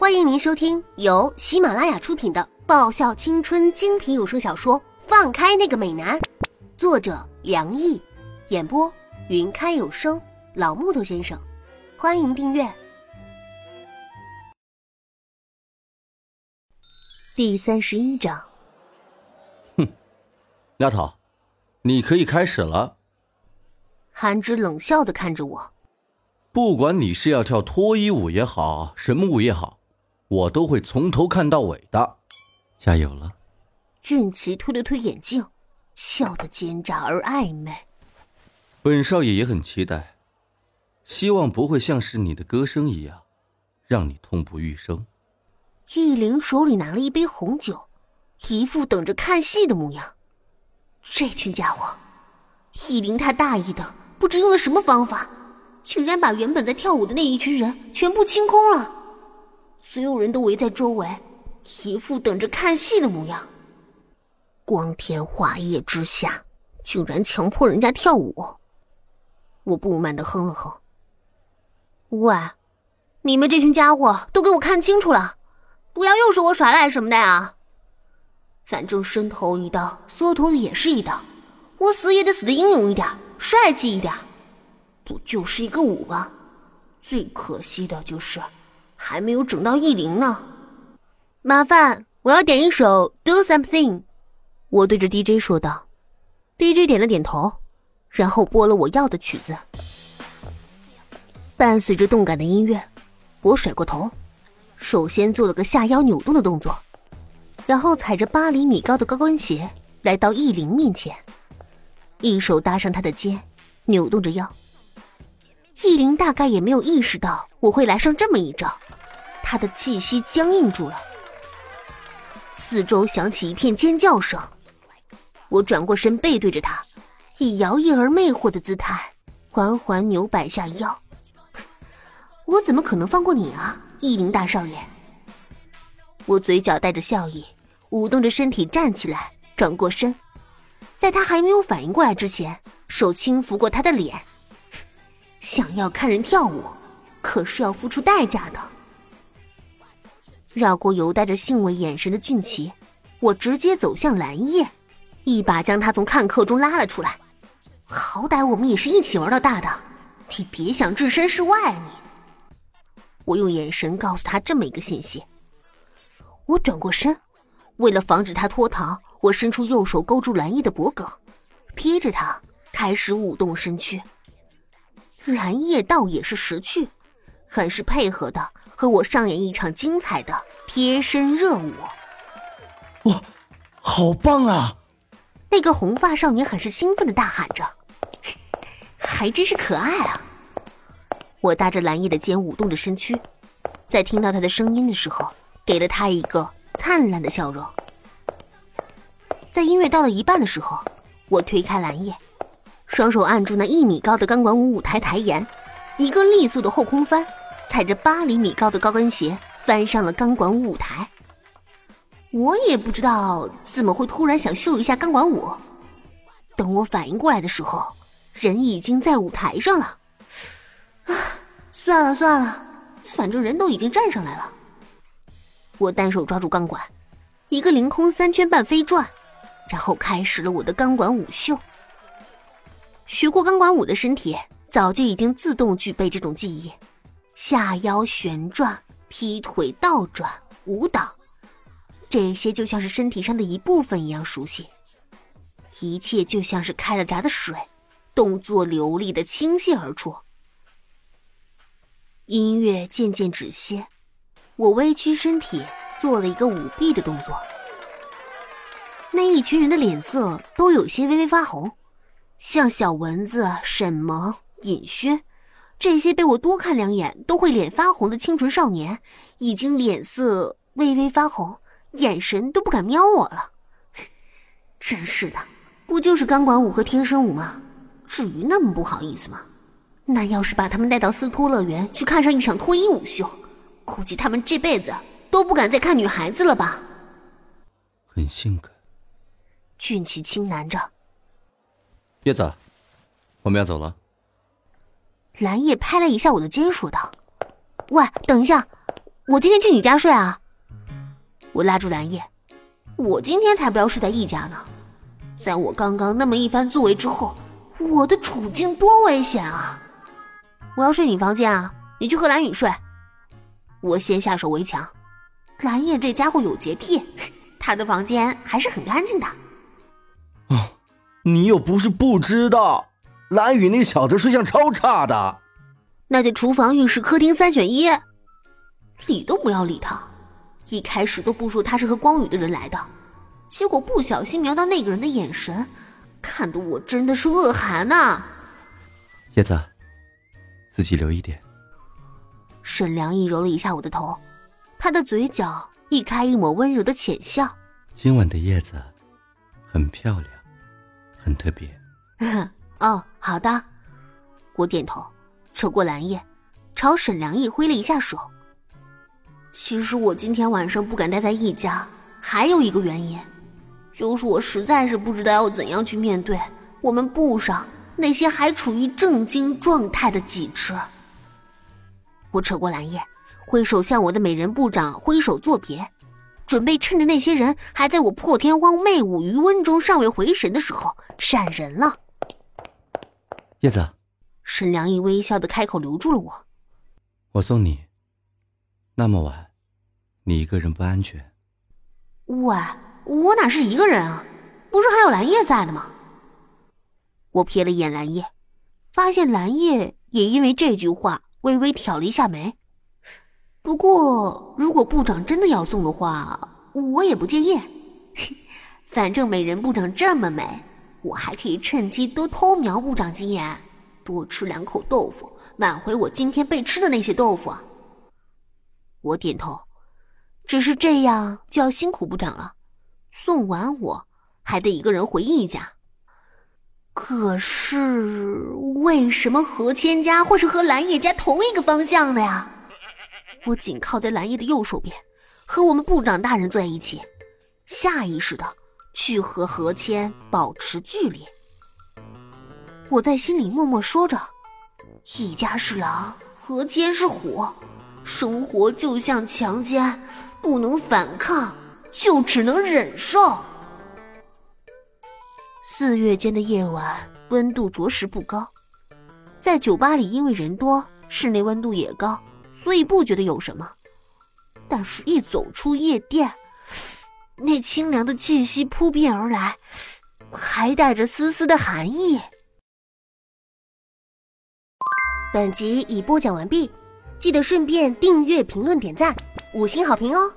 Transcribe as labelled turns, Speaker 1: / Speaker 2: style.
Speaker 1: 欢迎您收听由喜马拉雅出品的爆笑青春精品有声小说《放开那个美男》，作者梁毅，演播云开有声老木头先生。欢迎订阅第三十一章。
Speaker 2: 哼，丫头，你可以开始了。
Speaker 1: 韩之冷笑的看着我。
Speaker 2: 不管你是要跳脱衣舞也好，什么舞也好，我都会从头看到尾的。加油了！
Speaker 1: 俊奇推了推眼镜，笑得奸诈而暧昧。
Speaker 2: 本少爷也很期待，希望不会像是你的歌声一样，让你痛不欲生。
Speaker 1: 易灵手里拿了一杯红酒，一副等着看戏的模样。这群家伙，易灵他大意的不知用了什么方法。竟然把原本在跳舞的那一群人全部清空了，所有人都围在周围，一副等着看戏的模样。光天化日之下，竟然强迫人家跳舞，我不满的哼了哼。喂，你们这群家伙都给我看清楚了，不要又说我耍赖什么的呀！反正伸头一刀，缩头也是一刀，我死也得死的英勇一点，帅气一点。不就是一个舞吗？最可惜的就是还没有整到意林呢。麻烦我要点一首《Do Something》，我对着 DJ 说道。DJ 点了点头，然后播了我要的曲子。伴随着动感的音乐，我甩过头，首先做了个下腰扭动的动作，然后踩着八厘米高的高跟鞋来到意林面前，一手搭上他的肩，扭动着腰。意林大概也没有意识到我会来上这么一招，他的气息僵硬住了。四周响起一片尖叫声，我转过身背对着他，以摇曳而魅惑的姿态缓缓扭摆下腰。我怎么可能放过你啊，易灵大少爷！我嘴角带着笑意，舞动着身体站起来，转过身，在他还没有反应过来之前，手轻拂过他的脸。想要看人跳舞，可是要付出代价的。绕过犹带着兴味眼神的俊奇，我直接走向蓝叶，一把将他从看客中拉了出来。好歹我们也是一起玩到大的，你别想置身事外啊！你，我用眼神告诉他这么一个信息。我转过身，为了防止他脱逃，我伸出右手勾住蓝叶的脖颈，贴着他开始舞动身躯。蓝叶倒也是识趣，很是配合的和我上演一场精彩的贴身热舞。
Speaker 2: 哇，好棒啊！
Speaker 1: 那个红发少年很是兴奋的大喊着：“ 还真是可爱啊！”我搭着蓝叶的肩舞动着身躯，在听到他的声音的时候，给了他一个灿烂的笑容。在音乐到了一半的时候，我推开蓝叶。双手按住那一米高的钢管舞舞台台沿，一个利索的后空翻，踩着八厘米高的高跟鞋翻上了钢管舞舞台。我也不知道怎么会突然想秀一下钢管舞。等我反应过来的时候，人已经在舞台上了。啊，算了算了，反正人都已经站上来了。我单手抓住钢管，一个凌空三圈半飞转，然后开始了我的钢管舞秀。学过钢管舞的身体，早就已经自动具备这种记忆：下腰旋转、劈腿倒转、舞蹈，这些就像是身体上的一部分一样熟悉。一切就像是开了闸的水，动作流利的倾泻而出。音乐渐渐止歇，我微屈身体做了一个舞臂的动作。那一群人的脸色都有些微微发红。像小蚊子、沈萌、尹轩，这些被我多看两眼都会脸发红的清纯少年，已经脸色微微发红，眼神都不敢瞄我了。真是的，不就是钢管舞和天生舞吗？至于那么不好意思吗？那要是把他们带到斯托乐园去看上一场脱衣舞秀，估计他们这辈子都不敢再看女孩子了吧？
Speaker 2: 很性感。
Speaker 1: 俊气轻喃着。
Speaker 2: 叶子，我们要走了。
Speaker 1: 蓝叶拍了一下我的肩，说道：“喂，等一下，我今天去你家睡啊！我拉住蓝叶，我今天才不要睡在易家呢。在我刚刚那么一番作为之后，我的处境多危险啊！我要睡你房间啊，你去和蓝雨睡。我先下手为强，蓝叶这家伙有洁癖，他的房间还是很干净的。
Speaker 2: 哦，你又不是不知道，蓝雨那小子睡相超差的。
Speaker 1: 那在厨房、浴室、客厅三选一，理都不要理他。一开始都不说他是和光宇的人来的，结果不小心瞄到那个人的眼神，看得我真的是恶寒呐。
Speaker 2: 叶子，自己留一点。
Speaker 1: 沈良意揉了一下我的头，他的嘴角一开一抹温柔的浅笑。
Speaker 2: 今晚的叶子很漂亮，很特别。
Speaker 1: 哦，好的。我点头。扯过蓝叶，朝沈良义挥了一下手。其实我今天晚上不敢待在易家，还有一个原因，就是我实在是不知道要怎样去面对我们部上那些还处于震惊状态的几只。我扯过蓝叶，挥手向我的美人部长挥手作别，准备趁着那些人还在我破天荒媚舞余温中尚未回神的时候闪人了。
Speaker 2: 叶子。
Speaker 1: 沈良义微笑的开口，留住了我。
Speaker 2: 我送你。那么晚，你一个人不安全。
Speaker 1: 喂，我哪是一个人啊？不是还有蓝叶在的吗？我瞥了一眼蓝叶，发现蓝叶也因为这句话微微挑了一下眉。不过，如果部长真的要送的话，我也不介意。反正美人部长这么美，我还可以趁机多偷瞄部长几眼。多吃两口豆腐，挽回我今天被吃的那些豆腐。我点头，只是这样就要辛苦部长了。送完我还得一个人回易家。可是为什么何千家会是和蓝叶家同一个方向的呀？我紧靠在蓝叶的右手边，和我们部长大人坐在一起，下意识的去和何谦保持距离。我在心里默默说着：“一家是狼，何谦是虎，生活就像强奸，不能反抗，就只能忍受。”四月间的夜晚温度着实不高，在酒吧里因为人多，室内温度也高，所以不觉得有什么。但是，一走出夜店，那清凉的气息扑面而来，还带着丝丝的寒意。本集已播讲完毕，记得顺便订阅、评论、点赞、五星好评哦！